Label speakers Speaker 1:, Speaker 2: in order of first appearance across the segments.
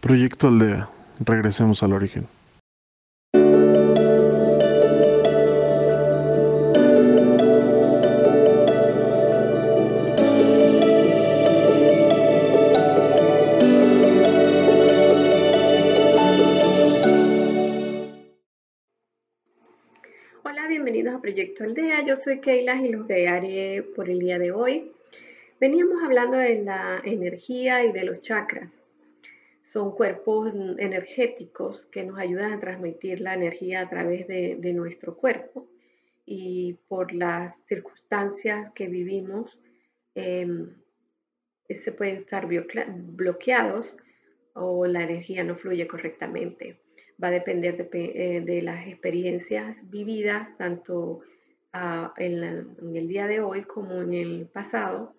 Speaker 1: Proyecto Aldea. Regresemos al origen.
Speaker 2: Proyecto Aldea. Yo soy Keila y los guiaré por el día de hoy. Veníamos hablando de la energía y de los chakras son cuerpos energéticos que nos ayudan a transmitir la energía a través de, nuestro cuerpo y por las circunstancias que vivimos em, se pueden estar bloqueados o la energía no fluye correctamente. Va a depender de, eh, las experiencias vividas tanto ah, en el día de hoy como en el pasado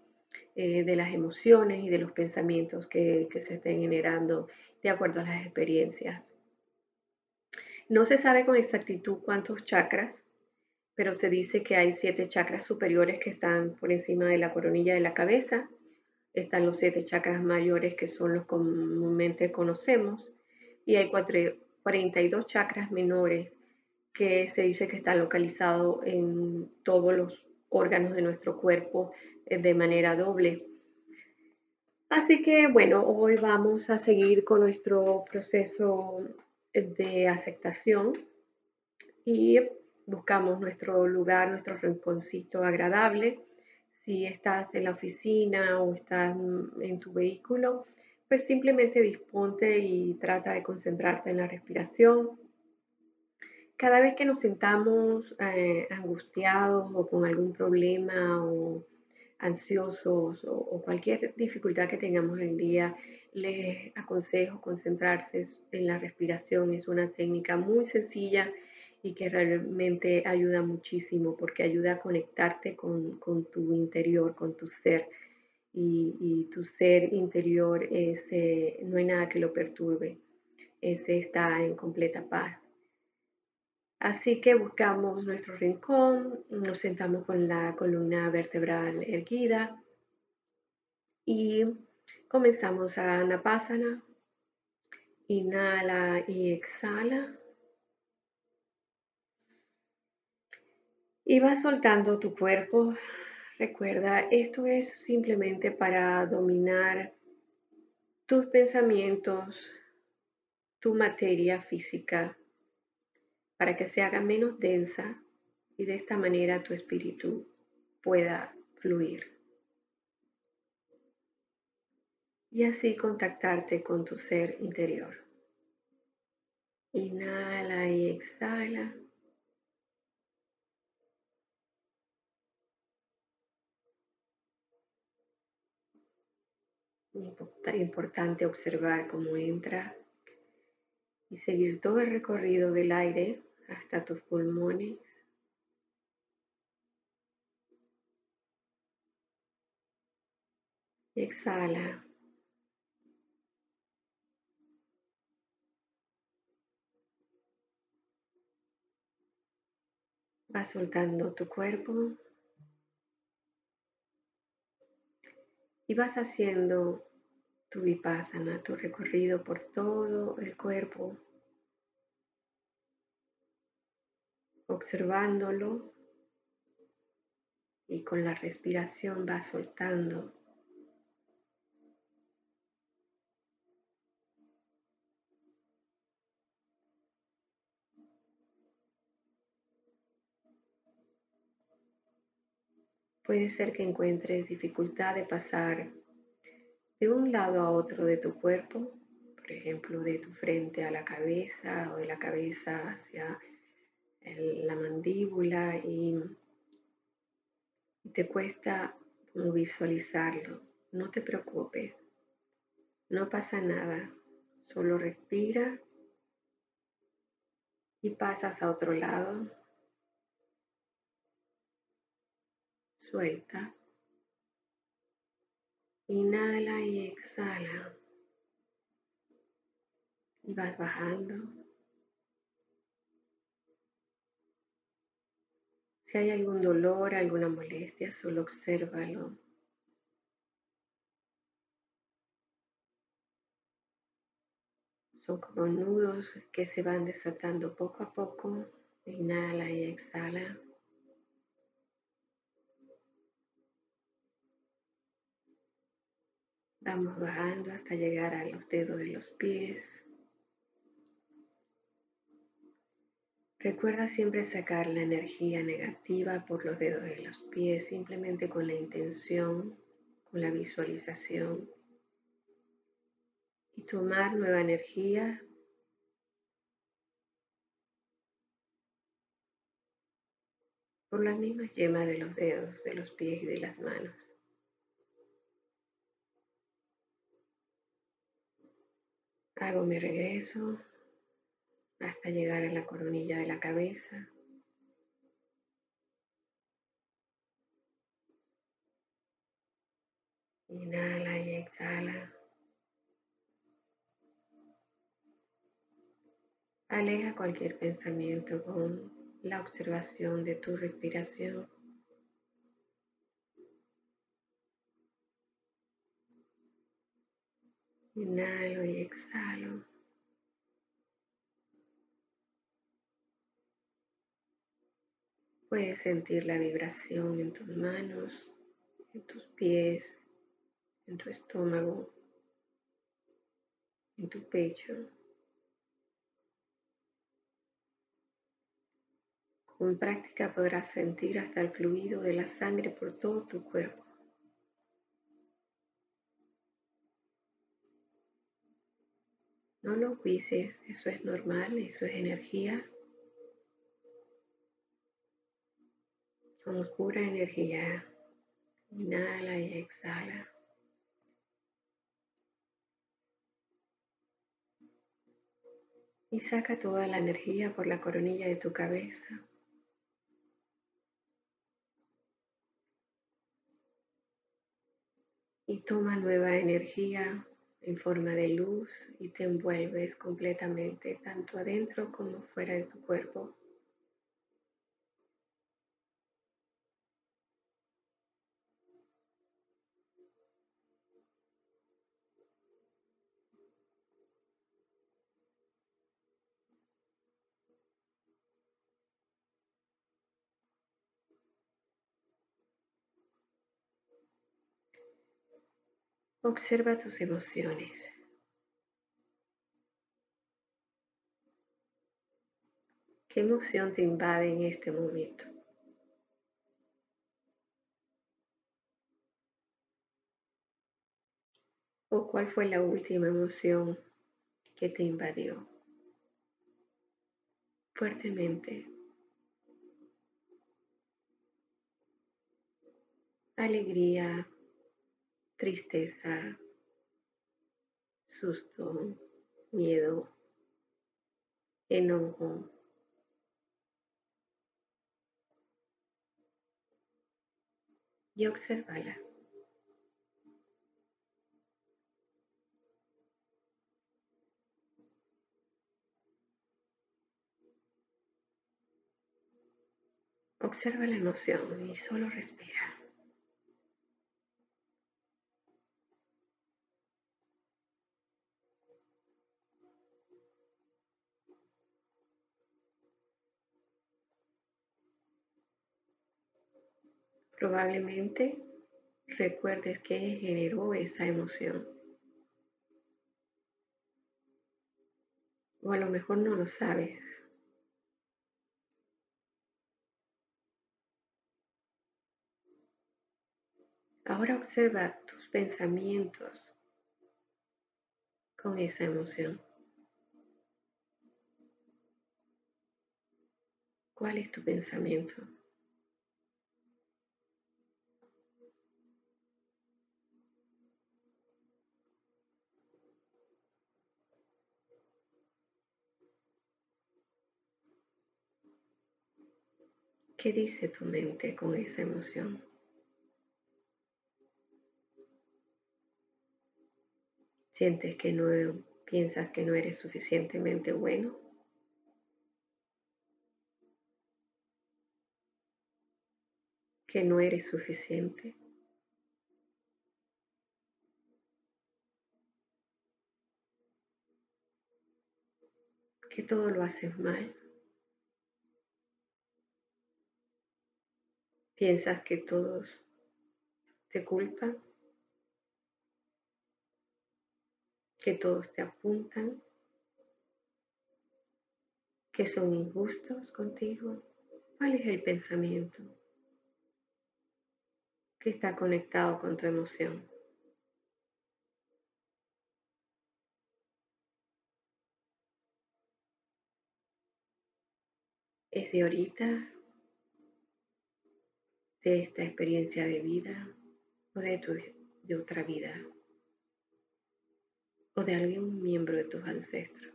Speaker 2: eh, de las emociones y de los pensamientos que, se estén generando de acuerdo a las experiencias. No se sabe con exactitud cuántos chakras, pero se dice que hay siete chakras superiores que están por encima de la coronilla de la cabeza. Están los siete chakras mayores que son los comúnmente conocemos. Y hay 42 chakras menores que se dice que están localizados en todos los órganos de nuestro cuerpo de manera doble. Así que bueno, hoy vamos a seguir con nuestro proceso de aceptación y buscamos nuestro lugar, nuestro rinconcito agradable. Si estás en la oficina o estás en tu vehículo, pues simplemente disponte y trata de concentrarte en la respiración. Cada vez que nos sentamos eh, angustiados o con algún problema o ansiosos o, cualquier dificultad que tengamos en el día, les aconsejo concentrarse en la respiración. Es una técnica muy sencilla y que realmente ayuda muchísimo porque ayuda a conectarte con, tu interior, con tu ser. Y, tu ser interior ese, no hay nada que lo perturbe. Ese está en completa paz. Así que buscamos nuestro rincón, nos sentamos con la columna vertebral erguida y comenzamos a Anapasana. Inhala y exhala. Y vas soltando tu cuerpo. Recuerda, esto es simplemente para dominar tus pensamientos, tu materia física para que se haga menos densa y de esta manera tu espíritu pueda fluir. Y así contactarte con tu ser interior. Inhala y exhala. Importante observar cómo entra y seguir todo el recorrido del aire hasta tus pulmones. Exhala. Vas soltando tu cuerpo y vas haciendo tu vipassana, tu recorrido por todo el cuerpo observándolo y con la respiración va soltando. Puede ser que encuentres dificultad de pasar de un lado a otro de tu cuerpo, por ejemplo, de tu frente a la cabeza o de la cabeza hacia la mandíbula y te cuesta visualizarlo, no te preocupes, no pasa nada, solo respira y pasas a otro lado. Suelta. Inhala y exhala. Y vas bajando. Si hay algún dolor, alguna molestia, solo obsérvalo. Son como nudos que se van desatando poco a poco. Inhala y exhala. Vamos bajando hasta llegar a los dedos de los pies. Recuerda siempre sacar la energía negativa por los dedos de los pies simplemente con la intención, con la visualización. Y tomar nueva energía. Por las mismas yemas de los dedos, de los pies y de las manos. Hago mi regreso hasta llegar a la coronilla de la cabeza. Inhala y exhala. Aleja cualquier pensamiento con la observación de tu respiración. Inhalo y exhalo. Puedes sentir la vibración en tus manos, en tus pies, en tu estómago, en tu pecho. Con práctica podrás sentir hasta el fluido de la sangre por todo tu cuerpo. No lo juicies, eso es normal, eso es energía. Somos pura energía. Inhala y exhala. Y saca toda la energía por la coronilla de tu cabeza. Y toma nueva energía en forma de luz y te envuelves completamente, tanto adentro como fuera de tu cuerpo. Observa tus emociones. ¿Qué emoción te invade en este momento? ¿O cuál fue la última emoción que te invadió fuertemente? Alegría, tristeza, susto, miedo, enojo. Y observala. Observa la emoción y solo respira. Probablemente recuerdes qué generó esa emoción. O a lo mejor no lo sabes. Ahora observa tus pensamientos con esa emoción. ¿Cuál es tu pensamiento? ¿Qué dice tu mente con esa emoción? ¿Sientes que no piensas que no eres suficientemente bueno? ¿Que no eres suficiente? que todo lo haces mal. Piensas que todos te culpan, que todos te apuntan, que son injustos contigo. ¿Cuál es el pensamiento que está conectado con tu emoción? ¿Es de ahorita? ¿De esta experiencia de vida? ¿O de, tu, de otra vida? ¿O de algún miembro de tus ancestros?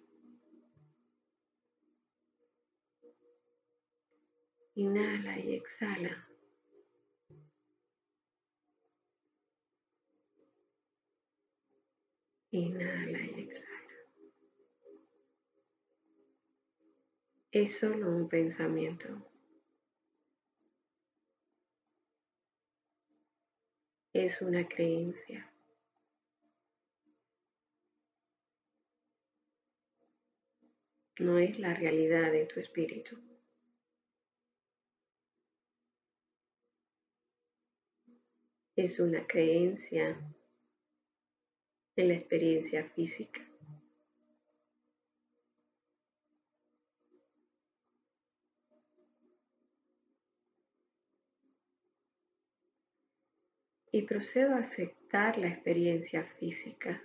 Speaker 2: Inhala y exhala. Inhala y exhala. Es solo un pensamiento. Es una creencia. No es la realidad de tu espíritu. Es una creencia en la experiencia física. Y procedo a aceptar la experiencia física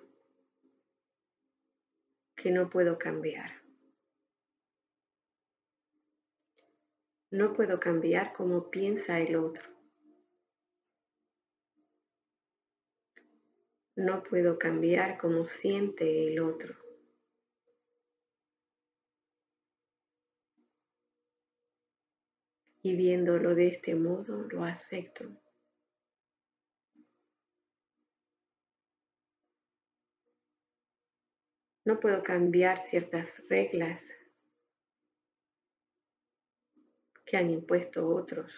Speaker 2: que no puedo cambiar. No puedo cambiar cómo piensa el otro. No puedo cambiar cómo siente el otro. Y viéndolo de este modo, lo acepto. No puedo cambiar ciertas reglas que han impuesto otros.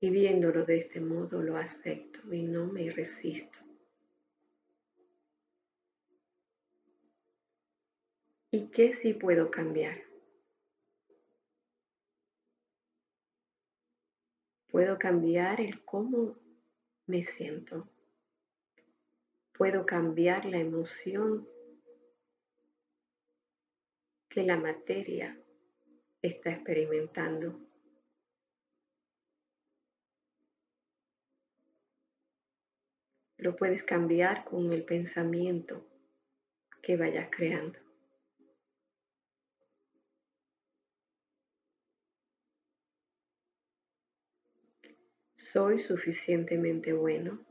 Speaker 2: Y viéndolo de este modo lo acepto y no me resisto. ¿Y qué sí puedo cambiar? Puedo cambiar el cómo me siento. Puedo cambiar la emoción que la materia está experimentando. Lo puedes cambiar con el pensamiento que vayas creando. ¿Soy suficientemente bueno?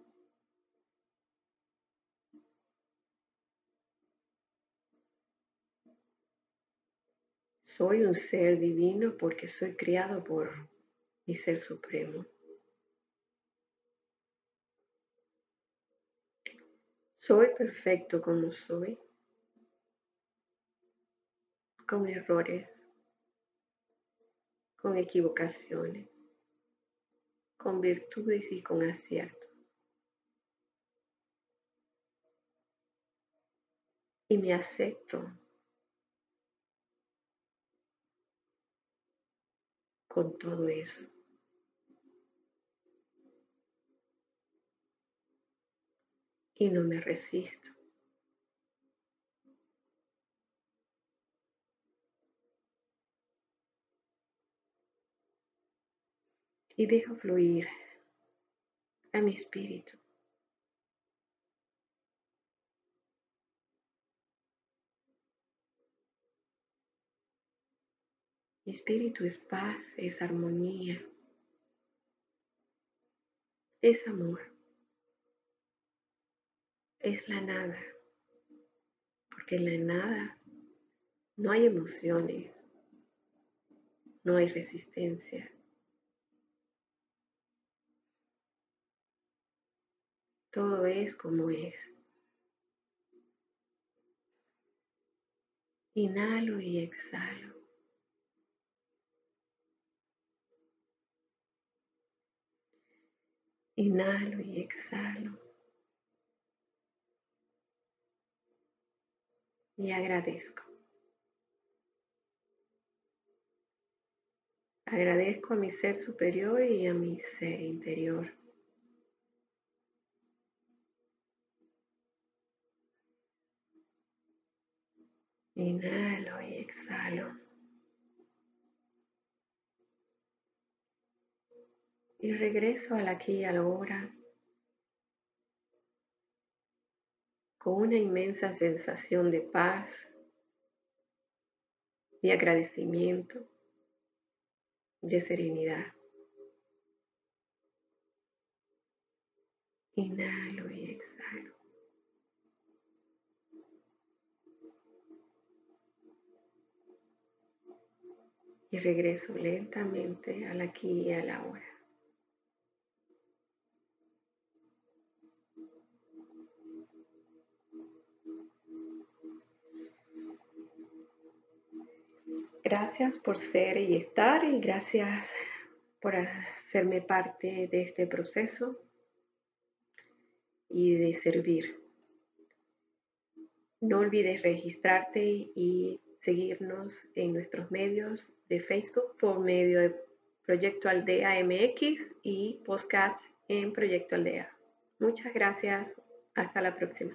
Speaker 2: Soy un ser divino porque soy criado por mi ser supremo. Soy perfecto como soy, con errores, con equivocaciones con virtudes y con acierto. Y me acepto con todo eso. Y no me resisto. Y dejo fluir a mi espíritu. Mi espíritu es paz, es armonía, es amor, es la nada, porque en la nada no hay emociones, no hay resistencia, Todo es como es. Inhalo y exhalo. Inhalo y exhalo. Y agradezco. Agradezco a mi ser superior y a mi ser interior. Inhalo y exhalo. Y regreso al aquí y ahora con una inmensa sensación de paz, de agradecimiento, de serenidad. Inhalo y Y regreso lentamente al aquí y a la hora. Gracias por ser y estar y gracias por hacerme parte de este proceso y de servir. No olvides registrarte y seguirnos en nuestros medios de Facebook por medio de Proyecto Aldea MX y podcast en Proyecto Aldea. Muchas gracias. Hasta la próxima.